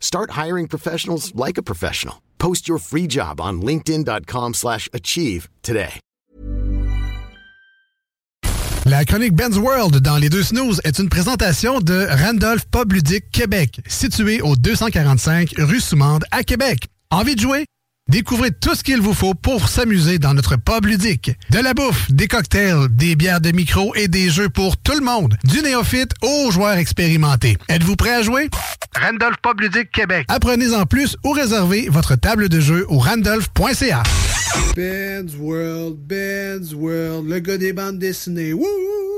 Start hiring professionals like a professional. Post your free job on linkedin.com/achieve today. La chronique Ben's World dans les deux snooze est une présentation de Randolph Pub Ludique Québec, situé au 245 rue Soumande à Québec. Envie de jouer? Découvrez tout ce qu'il vous faut pour s'amuser dans notre pub ludique. De la bouffe, des cocktails, des bières de micro et des jeux pour tout le monde. Du néophyte aux joueurs expérimentés. Êtes-vous prêt à jouer? Randolph Pub Ludique Québec. Apprenez en plus ou réservez votre table de jeu au randolph.ca. Ben's World, Ben's World, le gars des bandes dessinées. Wouh!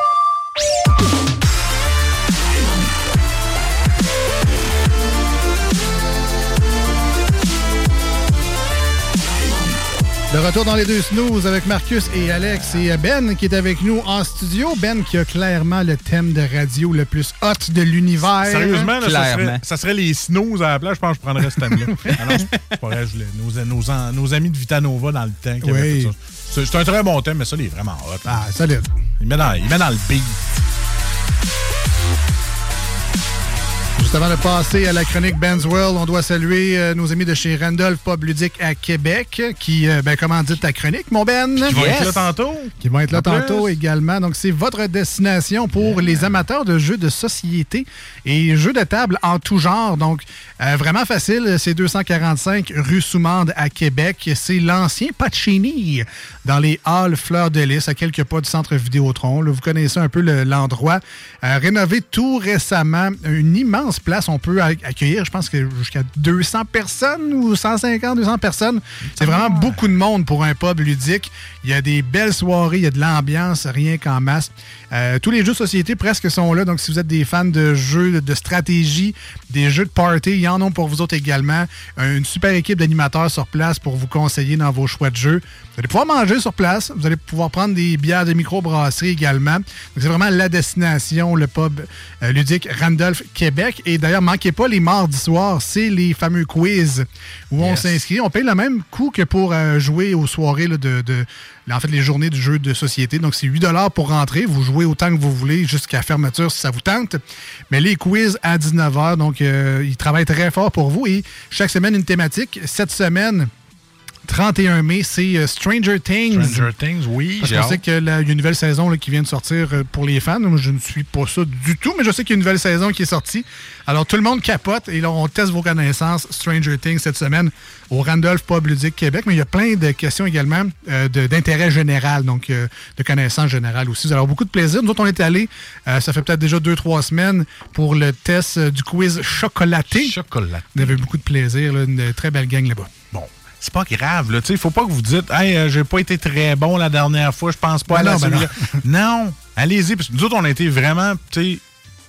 De retour dans les deux snooze avec Marcus et Alex et Ben qui est avec nous en studio. Ben qui a clairement le thème de radio le plus hot de l'univers. Sérieusement, là, ça, serait, ça serait les snooze à la place. Je pense que je prendrais ce thème-là. Ah nos, nos, nos amis de Vitanova dans le temps. Oui. C'est c'est un très bon thème, mais ça, il est vraiment hot. Ah, solide. Il met dans, il met dans le beat. Juste avant de passer à la chronique Ben's World, on doit saluer euh, nos amis de chez Randolph Pub Ludique à Québec qui, euh, ben, comment dit ta chronique, mon Ben? Qui vont être là tantôt. Qui vont être là En plus. tantôt également. Donc, c'est votre destination pour les amateurs de jeux de société et jeux de table en tout genre. Donc, euh, vraiment facile. C'est 245 rue Soumande à Québec. C'est l'ancien Pacini dans les halls Fleur de Lys, à quelques pas du centre Vidéotron. Là, vous connaissez un peu le- l'endroit. Euh, rénové tout récemment. Une immense place. On peut ac- accueillir, je pense que jusqu'à 200 personnes ou 150, 200 personnes. C'est vraiment beaucoup de monde pour un pub ludique. Il y a des belles soirées, il y a de l'ambiance, rien qu'en masse. Euh, tous les jeux de société presque sont là. Donc, si vous êtes des fans de jeux de stratégie, des jeux de party, il y en a pour vous autres également. Euh, Une super équipe d'animateurs sur place pour vous conseiller dans vos choix de jeux. Vous allez pouvoir manger sur place. Vous allez pouvoir prendre des bières de microbrasserie également. Donc, c'est vraiment la destination, le pub euh, ludique Randolph Québec. Et d'ailleurs, manquez pas les mardis soirs, c'est les fameux quiz où on s'inscrit. On paye le même coût que pour euh, jouer aux soirées là, de, de- en fait, les journées du jeu de société. Donc, c'est 8 pour rentrer. Vous jouez autant que vous voulez jusqu'à fermeture si ça vous tente. Mais les quiz à 19h, donc, euh, ils travaillent très fort pour vous. Et chaque semaine, une thématique. Cette semaine, 31 mai, c'est euh, Stranger Things. Stranger Things, oui. Parce qu'on sait qu'il y a une nouvelle saison là, qui vient de sortir euh, pour les fans. Moi, je ne suis pas ça du tout, mais je sais qu'il y a une nouvelle saison qui est sortie. Alors, tout le monde capote et là, on teste vos connaissances Stranger Things cette semaine au Randolph Pub Ludique Québec. Mais il y a plein de questions également euh, d'intérêt général, donc euh, de connaissances générales aussi. Vous allez avoir beaucoup de plaisir. Nous autres, on est allés, euh, ça fait peut-être déjà deux, trois semaines, pour le test du quiz chocolaté. Chocolaté. On avait beaucoup de plaisir, là, une très belle gang là-bas. Bon, c'est pas grave. Tu sais, faut pas que vous dites, hey, euh, j'ai pas été très bon la dernière fois, je pense pas Ben à la non, ben celui-là. non, allez-y, parce que nous autres, on a été vraiment,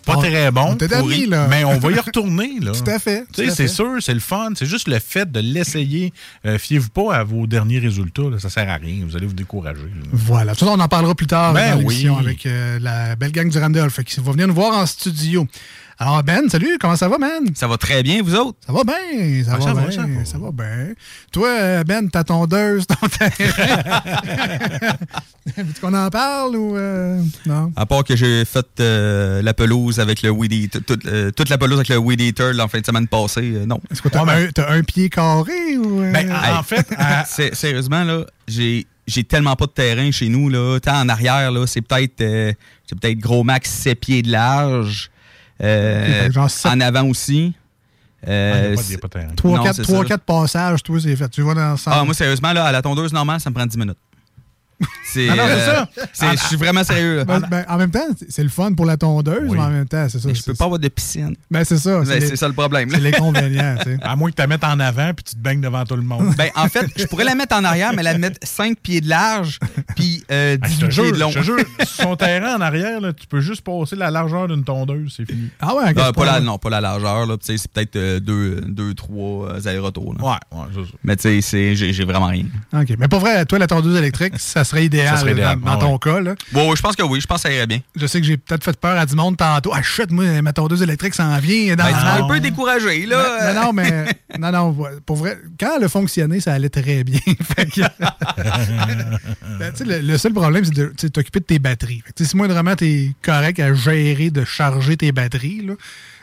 pas On- très bons. on était pourris, amis, là. Mais on va y retourner, là. Tout à fait, c'est sûr, c'est le fun. C'est juste le fait de l'essayer. Euh, Fiez-vous pas à vos derniers résultats, là. Ça sert à rien. Vous allez vous décourager. là. Voilà. Tout ça, on en parlera plus tard Ben dans l'émission oui. avec euh, la belle gang du Randolph qui va venir nous voir en studio. Alors, Ben, salut, comment ça va, man? Ça va très bien, vous autres? Ça va bien, ça, Ah, va, bien, ça va. ça va bien. Toi, Ben, ta tondeuse, ton terrain. Veux-tu qu'on en parle ou. euh, non? À part que j'ai fait euh, la pelouse avec le Weed Eater, toute, euh, toute la pelouse avec le Weed Eater en fin de semaine passée, euh, non. Est-ce que t'as un, t'as un pied carré ou. euh, Ben, en, en fait, Sérieusement, là, j'ai j'ai tellement pas de terrain chez nous. Là. Tant en arrière, là, c'est peut-être euh, c'est peut-être gros max 7 pieds de large. Euh, genre en avant aussi. Euh, Ah, passages, toi, c'est fait. Tu vas dans le centre. Ah, moi, sérieusement, là, à la tondeuse normale, ça me prend 10 minutes. C'est Ah non, euh, ça. c'est- Je suis vraiment sérieux. Là. Ben, ben, en même temps, c'est- le fun pour la tondeuse, Oui. mais en même temps, c'est ça. Mais je peux pas avoir de piscine. Ben, c'est ça. Ben, C'est les- ça le problème. c'est l'inconvénient, tu sais. à moins que tu la mettes en avant puis tu te baignes devant tout le monde. Ben, en fait, je pourrais la mettre en arrière, mais la mettre 5 pieds de large, puis euh, Ah, 10 je te pieds jure, de long. je te jure, sur son terrain en arrière, là, tu peux juste passer la largeur d'une tondeuse, c'est fini. Ah ouais, quel Ah, pas la, non, pas la largeur. là. C'est peut-être 2 deux, deux, trois euh, là. Ouais, ouais, c'est ça. Mais tu sais, c'est- j'ai j'ai vraiment rien. OK. Mais pour vrai, toi, la tondeuse électrique, ça serait idéal, Ça serait idéal, dans, dans ton ouais. cas. Là. Bon, ouais, je pense que oui. Je pense que ça irait bien. Je sais que j'ai peut-être fait peur à du monde tantôt. Ah, chut, moi, ma tondeuse électrique s'en vient dans Ben, tu un peu découragé, là. Non, non, mais non, non, pour vrai, quand elle a fonctionné, ça allait très bien. Que- Ben, tu le, le seul problème, c'est de tu t'occuper de tes batteries. Fait que, tu sais, si moindrement t'es correct à gérer de charger tes batteries, là,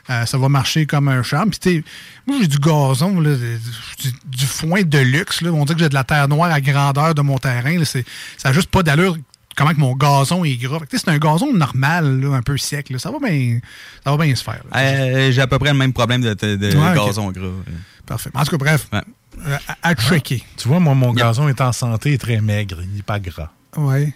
euh, ça va marcher comme un charme. Puis, moi, j'ai du gazon, là, du, du foin de luxe. Là. On dit que j'ai de la terre noire à grandeur de mon terrain. Là. Ça n'a juste pas d'allure comment que mon gazon est gras. C'est un gazon normal, là, un peu sec. là. Ça va bien ça va bien se faire. Euh, j'ai à peu près le même problème de, de- de Ouais, ok. gazon gras. Parfait. En tout cas, bref, Ouais. euh, à, à checker. Tu vois, moi, mon gazon est en santé et très maigre. Il n'est pas gras. Oui.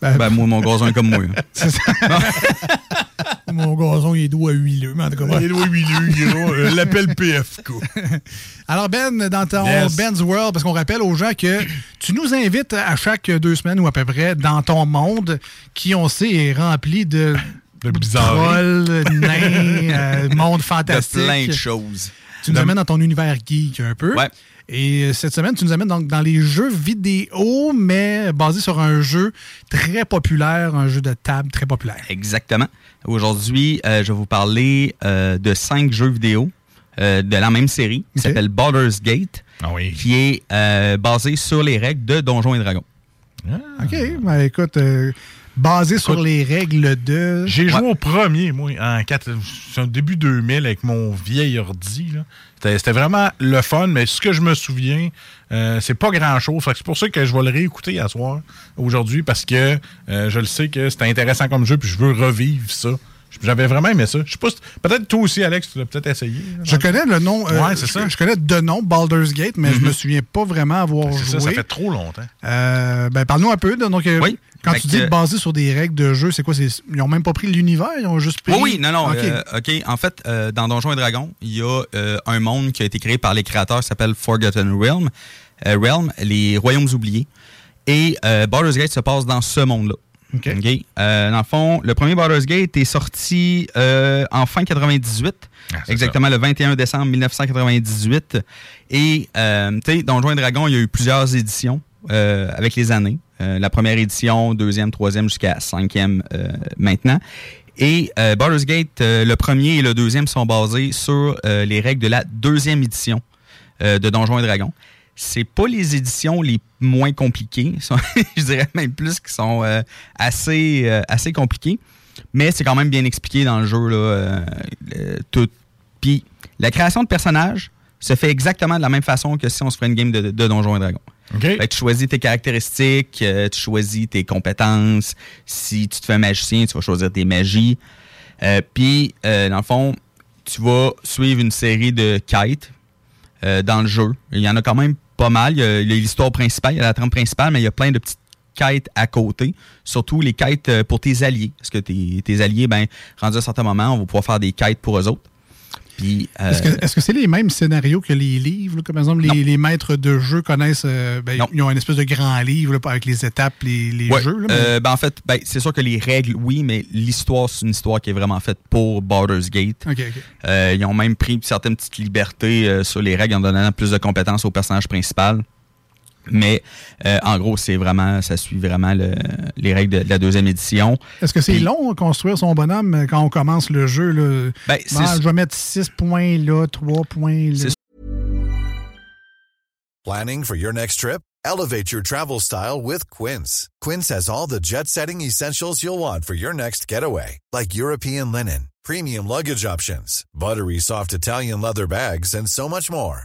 Ben, Ben, moi, mon gazon est comme moi. là. c'est ça. Mon gazon, il est doux à huileux. Mais en tout cas, ouais. euh, L'appel PFK. Alors, Ben, dans ton Yes. Ben's World, parce qu'on rappelle aux gens que tu nous invites à chaque deux semaines ou à peu près dans ton monde qui, on sait, est rempli de. De bizarreries. trolls, nains, euh, monde De fantastique. plein de choses. Tu nous amènes dans ton univers geek un peu. Ouais. Et euh, cette semaine, tu nous amènes donc dans les jeux vidéo, mais basé sur un jeu très populaire, un jeu de table très populaire. Exactement. Aujourd'hui, euh, je vais vous parler euh, de cinq jeux vidéo euh, de la même série qui s'appelle Baldur's Gate, Ah oui. qui est basé sur les règles de Donjons et Dragons. OK. Ben, écoute, basé sur les règles de. J'ai joué au premier, moi, en quatre- c'est un début 2000 avec mon vieil ordi. là. C'était vraiment le fun, mais ce que je me souviens, euh, c'est pas grand-chose. C'est pour ça que je vais le réécouter à soir, aujourd'hui, parce que euh, je le sais que c'était intéressant comme jeu, puis je veux revivre ça. J'avais vraiment aimé ça. Je sais pas, si- peut-être toi aussi, Alex, tu l'as peut-être essayé. Je connais le nom. euh, Ouais, c'est je, ça. Mhm. je connais de nom Baldur's Gate, mais je me souviens pas vraiment avoir C'est joué. ça, ça fait trop longtemps. Euh, ben, parle-nous un peu. de- donc, Oui. Quand Fait tu dis que- basé sur des règles de jeu, c'est quoi? Ils ont même pas pris l'univers, ils ont juste pris. Oui, oui, non, non. OK. euh, OK. En fait, euh, dans Donjons et Dragons, il y a euh, un monde qui a été créé par les créateurs qui s'appelle Forgotten Realm. Euh, Realm, les royaumes oubliés. Et euh, Baldur's Gate se passe dans ce monde-là. OK. OK? Euh, dans le fond, le premier Baldur's Gate est sorti euh, en fin 98. Ah, exactement le 21 décembre 1998. Et, euh, tu sais, Donjons et Dragons, il y a eu plusieurs éditions avec les années. La première édition, deuxième, troisième, jusqu'à cinquième maintenant. Et Baldur's Gate, le premier et le deuxième sont basés sur les règles de la deuxième édition de Donjons et Dragons. C'est pas les éditions les moins compliquées, je dirais même plus qui sont euh, assez, euh, assez compliquées, mais c'est quand même bien expliqué dans le jeu là, euh, tout. Puis la création de personnages se fait exactement de la même façon que si on se ferait une game de, de Donjons et Dragons. OK? Fait que tu choisis tes caractéristiques, tu choisis tes compétences. Si tu te fais un magicien, tu vas choisir tes magies. Puis, dans le fond, tu vas suivre une série de quêtes dans le jeu. Il y en a quand même pas mal. Il y a l'histoire principale, il y a la trame principale, mais il y a plein de petites quêtes à côté. Surtout les quêtes euh, pour tes alliés. Parce que tes, tes alliés, ben, rendus à un certain moment, on va pouvoir faire des quêtes pour eux autres. Puis, euh, Est-ce que c'est les mêmes scénarios que les livres? là? Comme par exemple, les, les maîtres de jeu connaissent. euh, ben, ils ont une espèce de grand livre là, avec les étapes, les, les Ouais, jeux. là, mais- euh, ben, en fait, ben, c'est sûr que les règles, oui, mais l'histoire, c'est une histoire qui est vraiment faite pour Baldur's Gate. OK, OK. Euh, ils ont même pris certaines petites libertés euh, sur les règles en donnant plus de compétences au personnage principal. Mais euh, en gros, c'est vraiment, ça suit vraiment le- les règles de, de la deuxième édition. Est-ce que c'est Puis- long à construire son bonhomme euh, quand on commence le jeu? Là? Ben, Bon, c'est- je vais mettre 6 points là, 3 points là. Planning for your next trip? Elevate your travel style with Quince. Quince has all the jet setting essentials you'll want for your next getaway, like European linen, premium luggage options, buttery soft Italian leather bags, and so much more.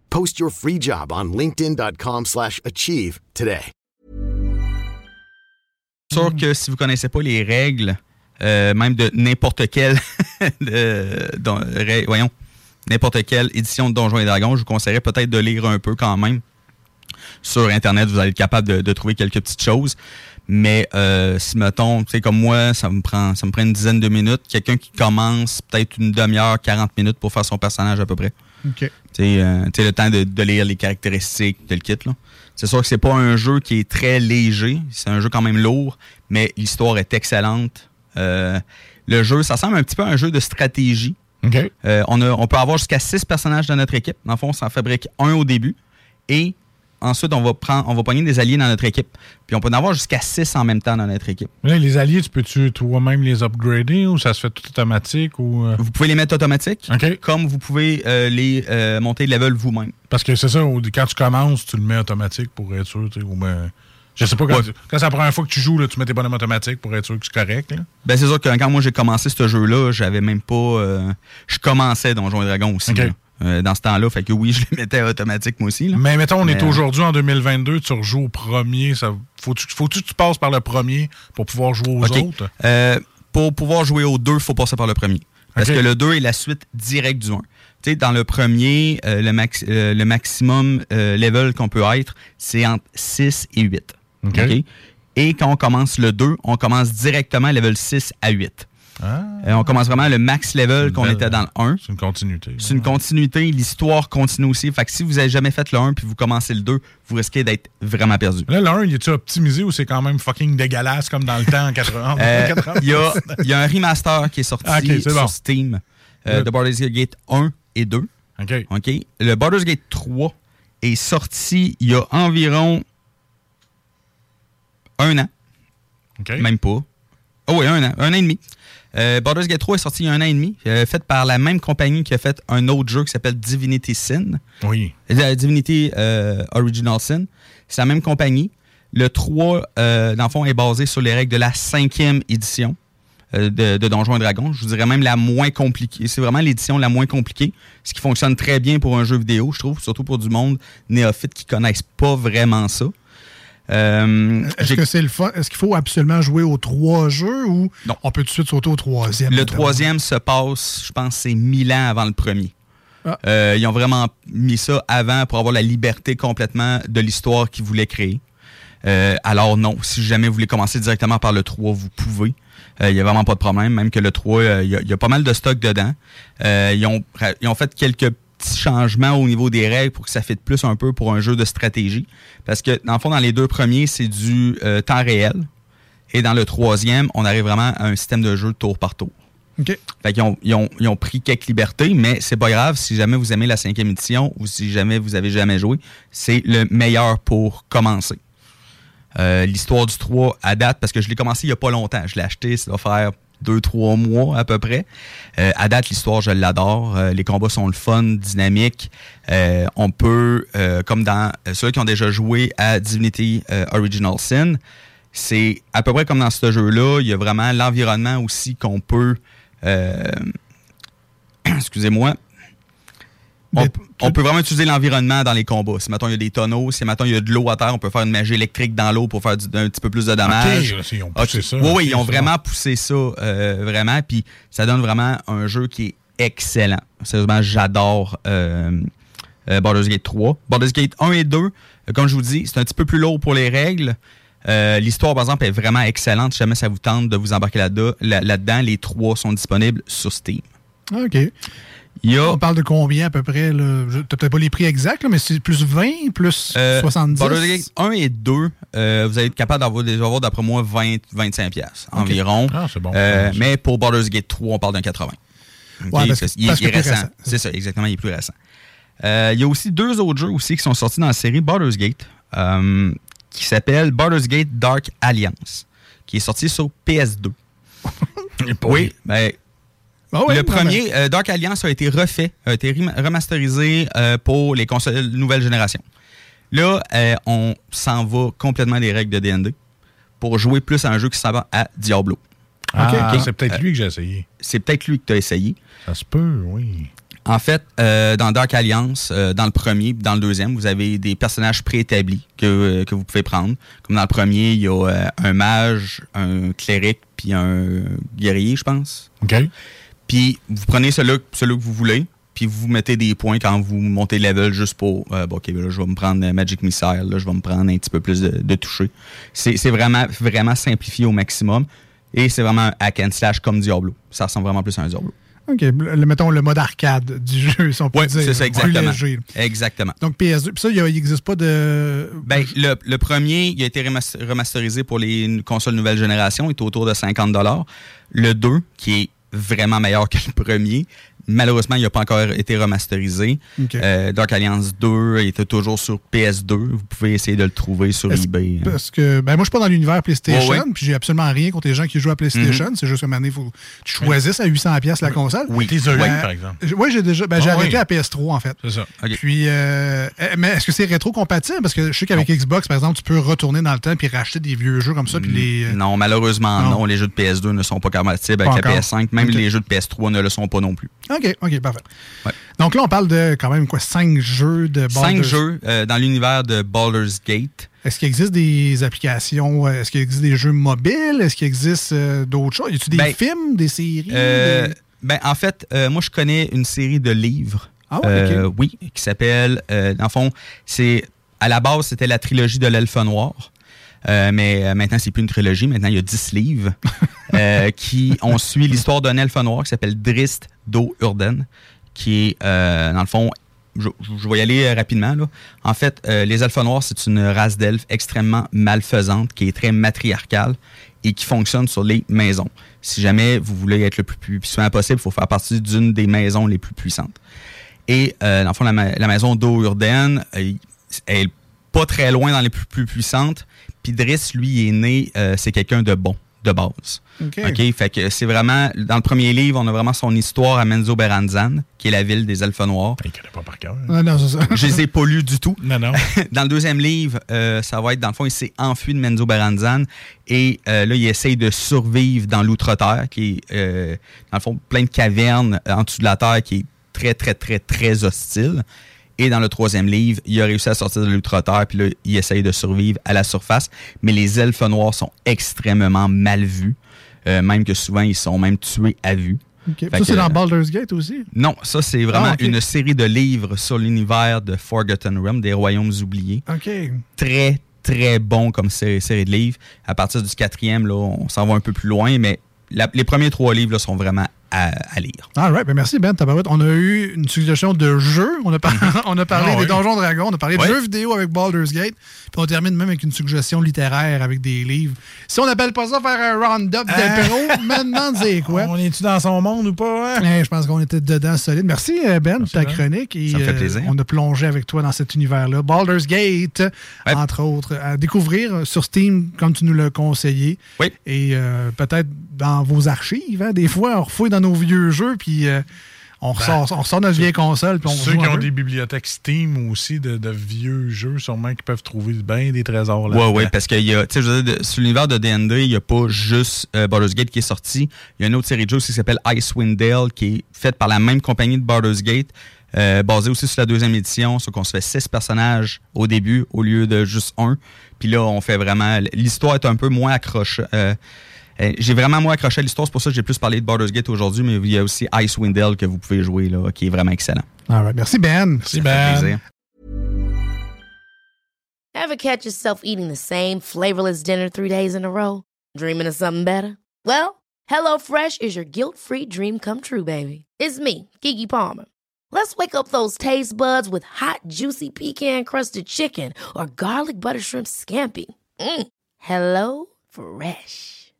Post your free job on slash achieve today. sûr que si vous connaissez pas les règles, euh, même de n'importe quelle, voyons, n'importe quelle édition de Donjons et Dragons, je vous conseillerais peut-être de lire un peu quand même. Sur Internet, vous allez être capable de, de trouver quelques petites choses. Mais euh, si mettons, tu sais, comme moi, ça me prend ça me prend une dizaine de minutes. Quelqu'un qui commence peut-être une demi-heure, 40 minutes pour faire son personnage à peu près. OK. Tu sais, euh, le temps de, de lire les caractéristiques de le kit. C'est sûr que c'est pas un jeu qui est très léger. C'est un jeu quand même lourd, mais l'histoire est excellente. Euh, le jeu, ça ressemble un petit peu à un jeu de stratégie. Euh, on, a- on peut avoir jusqu'à six personnages dans notre équipe. Dans le fond, on s'en fabrique un au début. Et ensuite, on va prendre, on va pogner des alliés dans notre équipe. Puis on peut en avoir jusqu'à six en même temps dans notre équipe. Là, les alliés, tu peux-tu toi-même les upgrader ou ça se fait tout automatique ou. euh? Vous pouvez les mettre automatiques, comme vous pouvez euh, les euh, monter de level vous-même. Parce que c'est ça, quand tu commences, tu le mets automatique pour être sûr, ou ben, Je sais pas, quand, Ouais. tu- quand c'est la première fois que tu joues, là, tu mets tes bonhommes automatiques pour être sûr que c'est correct. Là. Ben, c'est sûr que quand moi j'ai commencé ce jeu-là, j'avais même pas. je commençais Donjons et Dragons aussi. Euh, dans ce temps-là, fait que oui, je les mettais automatique moi aussi. là. Mais mettons, on est Mais, euh, aujourd'hui en 2022, tu rejoues au premier. Ça, faut-tu, faut-tu que tu passes par le premier pour pouvoir jouer aux autres? Euh, pour pouvoir jouer aux deux, il faut passer par le premier. Parce que le 2 est la suite directe du 1. Tu sais, dans le premier, euh, le, max- le maximum level qu'on peut être, c'est entre 6 et 8. OK. OK? Et quand on commence le 2, on commence directement level 6 à 8. Ah, Euh, on commence vraiment le max level qu'on était dans le 1. c'est une continuité. C'est une continuité, l'histoire continue aussi. Fait que si vous avez jamais fait le 1 puis vous commencez le 2, vous risquez d'être vraiment perdu. Là, le 1, il est-tu optimisé ou c'est quand même fucking dégueulasse comme dans le temps en 80? Euh, 80? Il y, a, il y a un remaster qui est sorti Ah, sur bon. Steam euh, de Baldur's Gate 1 et 2. OK. Le Baldur's Gate 3 est sorti il y a environ un an, même pas. Oh oui, un an, un an et demi. Euh, Baldur's Gate 3 est sorti il y a un an et demi, euh, fait par la même compagnie qui a fait un autre jeu qui s'appelle Divinity Sin. Oui. Euh, Divinity euh, Original Sin. C'est la même compagnie. Le 3, euh, dans le fond, est basé sur les règles de la cinquième édition de, de Donjons et Dragons. Je vous dirais même la moins compliquée. C'est vraiment l'édition la moins compliquée, ce qui fonctionne très bien pour un jeu vidéo, je trouve, surtout pour du monde néophyte qui connaissent pas vraiment ça. Euh, Est-ce que c'est le fun? Est-ce qu'il faut absolument jouer aux trois jeux ou Non. on peut tout de suite sauter au troisième? Le troisième se passe, je pense, c'est mille ans avant le premier. Ah. Euh, ils ont vraiment mis ça avant pour avoir la liberté complètement de l'histoire qu'ils voulaient créer. Euh, alors non, si jamais vous voulez commencer directement par le 3, vous pouvez. Euh, Il n'y a vraiment pas de problème. Même que le 3, euh, il y, y a pas mal de stock dedans. Ils, ont, ils ont fait quelques petits changements au niveau des règles pour que ça fitte plus un peu pour un jeu de stratégie. Parce que dans le fond, dans les deux premiers, c'est du euh, temps réel. Et dans le troisième, on arrive vraiment à un système de jeu tour par tour. OK. Fait qu'ils ont, ils ont, ils ont pris quelques libertés, mais c'est pas grave. Si jamais vous aimez la cinquième édition ou si jamais vous avez jamais joué, c'est le meilleur pour commencer. Euh, L'histoire du 3 à date, parce que je l'ai commencé il y a pas longtemps. Je l'ai acheté, ça doit faire deux, trois mois à peu près. Euh, à date, l'histoire, je l'adore. Euh, les combats sont le fun, dynamiques. Euh, on peut, comme dans ceux qui ont déjà joué à Divinity Original Sin, c'est à peu près comme dans ce jeu-là. Il y a vraiment l'environnement aussi qu'on peut. excusez-moi. On, on peut vraiment utiliser l'environnement dans les combats. Si maintenant il y a des tonneaux, si maintenant il y a de l'eau à terre, on peut faire une magie électrique dans l'eau pour faire du- un petit peu plus de dommages. Ils ont poussé Ok. ça, Oui, oui, ils ont ça. vraiment poussé ça, euh, vraiment. Puis ça donne vraiment un jeu qui est excellent. Sérieusement, j'adore euh, euh, Baldur's Gate 3. Baldur's Gate 1 et 2, euh, comme je vous dis, c'est un petit peu plus lourd pour les règles. Euh, L'histoire, par exemple, est vraiment excellente. Si jamais ça vous tente de vous embarquer là-dedans, là- là-dedans, les trois sont disponibles sur Steam. OK. Il y a On parle de combien à peu près? Je- T'as peut-être pas les prix exacts, là, mais c'est plus 20, plus Euh, 70? Baldur's Gate 1 et 2, euh, vous allez être capable d'avoir des avoir d'après moi 20, 25 pièces environ. Ah, c'est bon. Euh, mais pour Baldur's Gate 3, on parle d'un 80. Ok, Ouais, parce que- il, est- parce que il est plus récent. récent. C'est ça, exactement, il est plus récent. Euh, il y a aussi deux autres jeux aussi qui sont sortis dans la série Baldur's Gate, qui s'appelle Baldur's Gate Dark Alliance, qui est sorti sur PS2. oui, ben, Ah le premier, euh, Dark Alliance, a été refait, a été rem- remasterisé euh, pour les consoles nouvelle génération. Là, euh, on s'en va complètement des règles de D&D pour jouer plus à un jeu qui s'en va à Diablo. Ah, Ok. c'est peut-être Euh, lui que j'ai essayé. C'est peut-être lui que tu as essayé. Ça se peut, oui. En fait, euh, dans Dark Alliance, euh, dans le premier, dans le deuxième, vous avez des personnages préétablis que, euh, que vous pouvez prendre. Comme dans le premier, il y a euh, un mage, un cléric, puis un guerrier, je pense. OK. Puis vous prenez celui, celui que vous voulez, puis vous mettez des points quand vous montez le level juste pour. euh, bon, ok, là, je vais me prendre euh, Magic Missile, là, je vais me prendre un petit peu plus de, de toucher. C'est vraiment, vraiment simplifié au maximum. Et c'est vraiment un hack and slash comme Diablo. Ça ressemble vraiment plus à un Diablo. OK, le, mettons le mode arcade du jeu, si on peut Oui, dire. c'est ça, plus exactement. léger. Exactement. Donc PS2. Puis ça, il n'existe pas de... Ben, le, le premier, il a été remas- remasterisé pour les consoles nouvelle génération, il est autour de 50 Le 2, qui est vraiment meilleur que le premier, malheureusement, il n'a pas encore été remasterisé. OK. Euh, Dark Alliance 2 il était toujours sur PS2. Vous pouvez essayer de le trouver sur eBay. hein. Parce que ben moi, je suis pas dans l'univers PlayStation, Ouais, ouais. puis j'ai absolument rien contre les gens qui jouent à PlayStation. C'est juste que maintenant, il faut que tu choisisses à 800 pièces la console. Oui. T'es un Euh, par exemple. Oui, j'ai déjà ben, j'ai Ah, arrêté oui. à PS3 en fait. C'est ça. Puis, euh, eh, mais est-ce que c'est rétro-compatible? Parce que je sais qu'avec Xbox, par exemple, tu peux retourner dans le temps puis racheter des vieux jeux comme ça. Puis les, euh, Non, malheureusement, Non. non. Les jeux de PS2 ne sont pas compatibles avec Pas la encore. PS5. Même les jeux de PS3 ne le sont pas non plus. OK, OK, parfait. Ouais. Donc là, on parle de quand même quoi, cinq jeux de Cinq Baldur's- jeux euh, dans l'univers de Baldur's Gate. Est-ce qu'il existe des applications? euh, Est-ce qu'il existe des jeux mobiles? Est-ce qu'il existe euh, d'autres choses? Y a-t-il des Ben, films, des séries? Euh, des- ben, en fait, moi, je connais une série de livres. Ah ouais. Oui, qui s'appelle. dans le fond, c'est. À la base, c'était la trilogie de l'Elfe Noir. Euh, mais euh, maintenant, c'est plus une trilogie. Maintenant, il y a 10 livres euh, qui on suit l'histoire d'un elfe noir qui s'appelle Drist Do Urden, qui est, euh, dans le fond, je, vais y aller euh, rapidement. En fait, euh, les elfes noirs, c'est une race d'elfes extrêmement malfaisante, qui est très matriarcale et qui fonctionne sur les maisons. Si jamais vous voulez être le plus puissant possible, il faut faire partie d'une des maisons les plus puissantes. Et dans le fond, la, ma- la maison d'O-Urden euh, elle est pas très loin dans les plus, puissantes. Puis lui, est né, c'est quelqu'un de bon, de base. OK. OK? Fait que c'est vraiment, dans le premier livre, on a vraiment son histoire à Menzoberranzan, qui est la ville des elfes noirs. Il connaît pas par cœur. Ah, non, c'est ça. Je les ai pas lus du tout. Non, non. Dans le deuxième livre, euh, ça va être, dans le fond, il s'est enfui de Menzoberranzan et euh, là, il essaye de survivre dans l'outre-terre, qui est, euh, dans le fond, plein de cavernes euh, en dessous de la terre, qui est très, très, très, très hostile. Et dans le troisième livre, il a réussi à sortir de l'outre-terre, puis là, il essaye de survivre à la surface. Mais les elfes noirs sont extrêmement mal vus, euh, même que souvent, ils sont même tués à vue. OK. Fait Ça, que- c'est dans Baldur's Gate aussi? Non, ça, c'est vraiment Ah, une série de livres sur l'univers de Forgotten Realm, des royaumes oubliés OK. très, très bon comme sé- série de livres. À partir du quatrième, là, on s'en va un peu plus loin, mais la- les premiers trois livres là, sont vraiment à, à lire. All right. Ben merci, Ben. Tabarouette. On a eu une suggestion de jeu. On a, par- on a parlé Ah, des oui. Donjons Dragons. On a parlé de jeux vidéo avec Baldur's Gate. Puis on termine même avec une suggestion littéraire avec des livres. Si on n'appelle pas ça faire un round-up Ah. maintenant, c'est quoi? On est-tu dans son monde ou pas? hein? Eh, je pense qu'on était dedans solide. Merci, euh, Ben, de ta Ben. chronique. Et, Ça me fait euh, plaisir. on a plongé avec toi dans cet univers-là. Baldur's Gate, Ouais. entre autres, à découvrir sur Steam, comme tu nous l'as conseillé. Oui. Et euh, peut-être dans vos archives. hein. Des fois, on refouille dans nos vieux jeux, puis euh, on, ressort, on ressort notre vieille console, puis on Ceux joue qui ont des bibliothèques Steam aussi de, de vieux jeux, sûrement qui peuvent trouver bien des trésors là. Ouais, ouais, parce qu'il y a, tu sais, je veux dire, de- sur l'univers de D&D, il n'y a pas juste euh, Baldur's Gate qui est sorti. Il y a une autre série de jeux aussi qui s'appelle Icewind Dale, qui est faite par la même compagnie de Baldur's Gate, Euh, basé aussi sur la deuxième édition, c'est qu'on se fait six personnages au début au lieu de juste un. Puis là, on fait vraiment. L'histoire est un peu moins accrochée. Euh, euh, j'ai vraiment moins accroché à l'histoire, c'est pour ça que j'ai plus parlé de Baldur's Gate aujourd'hui, mais il y a aussi Icewind Dale que vous pouvez jouer, là, qui est vraiment excellent. All right. Merci Ben. Merci Ben. Ever catch yourself eating the same flavorless dinner three days in a row? Dreaming of something better? Well, HelloFresh is your guilt-free dream come true, baby. It's me, Kiki Palmer. Let's wake up those taste buds with hot, juicy pecan-crusted chicken or garlic butter shrimp scampi. Mm. Hello Fresh.